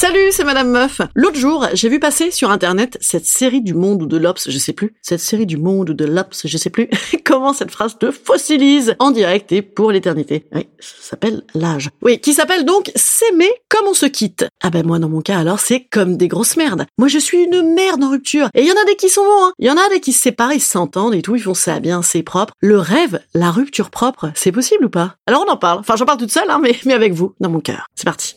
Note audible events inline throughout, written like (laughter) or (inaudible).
Salut, c'est Madame Meuf. L'autre jour, j'ai vu passer sur internet cette série du monde ou de l'Obs, je sais plus. Cette série du monde ou de l'Obs, je sais plus. (laughs) Comment cette phrase te fossilise en direct et pour l'éternité. Oui, ça s'appelle l'âge. Oui, qui s'appelle donc S'aimer comme on se quitte. Ah ben moi, dans mon cas, alors, c'est comme des grosses merdes. Moi, je suis une merde en rupture. Et il y en a des qui sont bons, hein. Il y en a des qui se séparent, ils s'entendent et tout, ils font ça bien, c'est propre. Le rêve, la rupture propre, c'est possible ou pas? Alors on en parle. Enfin, j'en parle toute seule, hein, mais, mais avec vous, dans mon cœur. C'est parti.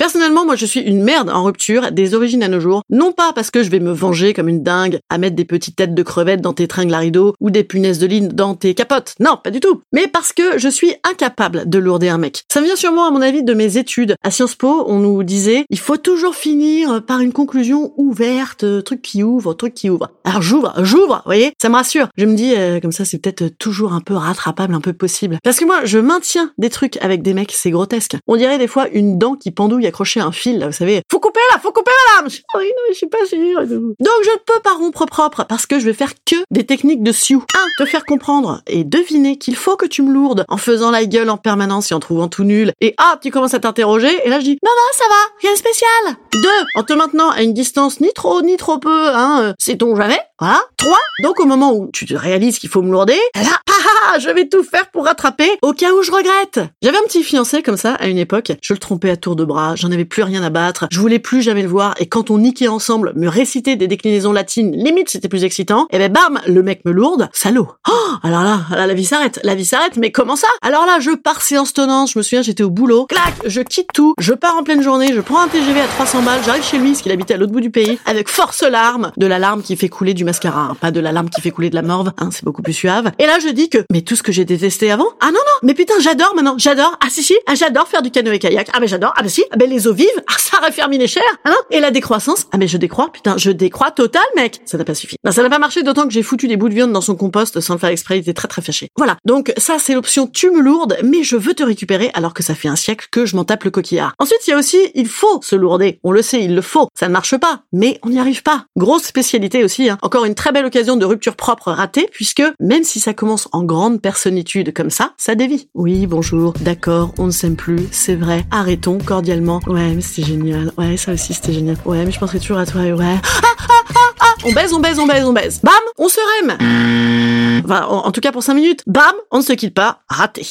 Personnellement, moi, je suis une merde en rupture, des origines à nos jours. Non pas parce que je vais me venger comme une dingue à mettre des petites têtes de crevettes dans tes tringles à rideaux ou des punaises de ligne dans tes capotes. Non, pas du tout. Mais parce que je suis incapable de lourder un mec. Ça vient sûrement, à mon avis, de mes études. À Sciences Po, on nous disait, il faut toujours finir par une conclusion ouverte, euh, truc qui ouvre, truc qui ouvre. Alors j'ouvre, j'ouvre, vous voyez Ça me rassure. Je me dis, euh, comme ça, c'est peut-être toujours un peu rattrapable, un peu possible. Parce que moi, je maintiens des trucs avec des mecs, c'est grotesque. On dirait des fois une dent qui pendouille accroché à un fil, là, vous savez. Faut couper là, faut couper madame. Je- Oui, non, je suis pas sûre. Donc je ne peux pas rompre propre parce que je vais faire que des techniques de sioux. Un, te faire comprendre et deviner qu'il faut que tu me lourdes en faisant la gueule en permanence et en trouvant tout nul. Et ah, tu commences à t'interroger et là je dis non non ça va, rien de spécial. Deux, en te maintenant à une distance ni trop ni trop peu, hein, euh, sait-on jamais. Voilà. Trois, donc au moment où tu te réalises qu'il faut me lourder, là, (laughs) ah, ah, je vais tout faire pour rattraper au cas où je regrette. J'avais un petit fiancé comme ça à une époque. Je le trompais à tour de bras. J'en avais plus rien à battre. Je voulais plus jamais le voir. Et quand on niquait ensemble, me réciter des déclinaisons latines, limite c'était plus excitant. Et ben bam, le mec me lourde. Salaud. Oh, alors là, là, la vie s'arrête. La vie s'arrête. Mais comment ça? Alors là, je pars séance tenante. Je me souviens, j'étais au boulot. Clac, je quitte tout. Je pars en pleine journée. Je prends un TGV à 300 balles. J'arrive chez lui, parce qu'il habitait à l'autre bout du pays, avec force larmes. De la larme qui fait couler du mascara. hein. Pas de la larme qui fait couler de la morve. Hein, c'est beaucoup plus suave. Et là, je dis que, mais tout ce que j'ai détesté avant? Ah non, non. Mais putain, j'adore maintenant. J'adore. Ah si, si. Ah, j'adore faire du canoë kayak. Ah, mais j'adore. Ah, bah si. Ah, ben les eaux vives. Ça les chairs. Non. Et la décroissance? Ah, mais je décrois. Putain, je décrois total, mec. Ça n'a pas suffi. Non, ça n'a pas marché d'autant que j'ai foutu des bouts de viande dans son compost sans le faire exprès. Il était très, très fâché. Voilà. Donc, ça, c'est l'option tu me lourdes, mais je veux te récupérer alors que ça fait un siècle que je m'en tape le coquillard. Ensuite, il y a aussi, il faut se lourder. On le sait, il le faut. Ça ne marche pas. Mais on n'y arrive pas. Grosse spécialité aussi, hein. Encore une très belle occasion de rupture propre ratée puisque même si ça commence en grande personnitude comme ça, ça dévie. Oui, bonjour. D'accord, on ne s'aime plus. C'est vrai. Arrêtons cordialement. Ouais, mais c'était génial. Ouais, ça aussi c'était génial. Ouais, mais je penserai toujours à toi. et Ouais. Ah, ah, ah, ah. On baise, on baise, on baise, on baise. Bam, on se rème. Enfin, en, tout cas pour 5 minutes. Bam, on ne se quitte pas. Raté.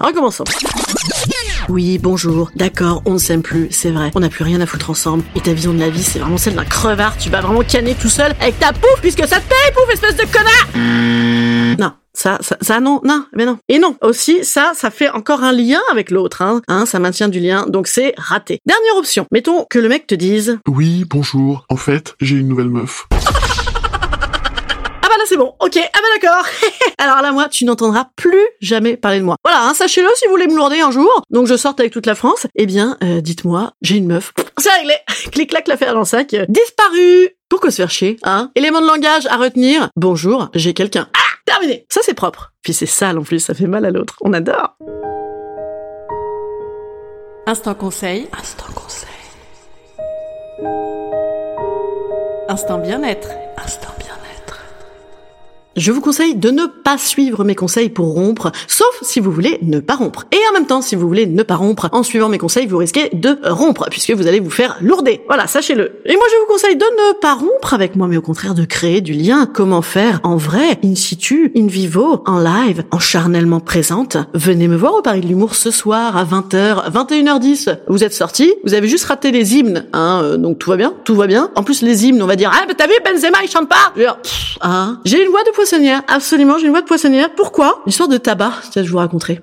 Recommençons. Oui, bonjour. D'accord, on ne s'aime plus, c'est vrai. On n'a plus rien à foutre ensemble. Et ta vision de la vie, c'est vraiment celle d'un crevard. Tu vas vraiment canner tout seul avec ta pouf puisque ça te paye, pouf, espèce de connard Non. Ça, ça, ça, non, non, mais non. Et non, aussi, ça, ça fait encore un lien avec l'autre, hein. Hein, ça maintient du lien, donc c'est raté. Dernière option. Mettons que le mec te dise, Oui, bonjour. En fait, j'ai une nouvelle meuf. Ah bah là c'est bon, ok, ah bah d'accord. (laughs) Alors là moi, tu n'entendras plus jamais parler de moi. Voilà, hein, sachez-le si vous voulez me lourder un jour, donc je sorte avec toute la France, eh bien, euh, dites-moi, j'ai une meuf. (laughs) C'est réglé. (laughs) Clic-clac l'affaire dans le sac. Disparu. Pourquoi se faire chier, hein? Élément de langage à retenir. Bonjour, j'ai quelqu'un. Ah Terminé. Ça c'est propre. Puis c'est sale en plus, ça fait mal à l'autre. On adore. Instant conseil. Instant conseil. Instant bien-être. Je vous conseille de ne pas suivre mes conseils pour rompre, sauf si vous voulez ne pas rompre. Et en même temps, si vous voulez ne pas rompre, en suivant mes conseils, vous risquez de rompre, puisque vous allez vous faire lourder. Voilà, sachez-le. Et moi, je vous conseille de ne pas rompre avec moi, mais au contraire de créer du lien. Comment faire en vrai, in situ, in vivo, en live, en charnellement présente. Venez me voir au Paris de l'Humour ce soir à 20h, 21h10. Vous êtes sortis, vous avez juste raté les hymnes, hein, euh, donc tout va bien, tout va bien. En plus, les hymnes, on va dire, ah, mais t'as vu, Benzema, il chante pas! Ah. J'ai une voix de poissonnière, absolument, j'ai une voix de poissonnière. Pourquoi? Une sorte de tabac, je vous raconterai.